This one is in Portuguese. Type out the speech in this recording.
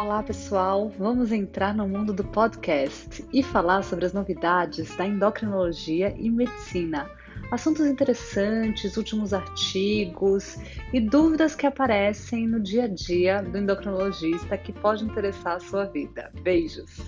Olá, pessoal! Vamos entrar no mundo do podcast e falar sobre as novidades da endocrinologia e medicina. Assuntos interessantes, últimos artigos e dúvidas que aparecem no dia a dia do endocrinologista que pode interessar a sua vida. Beijos!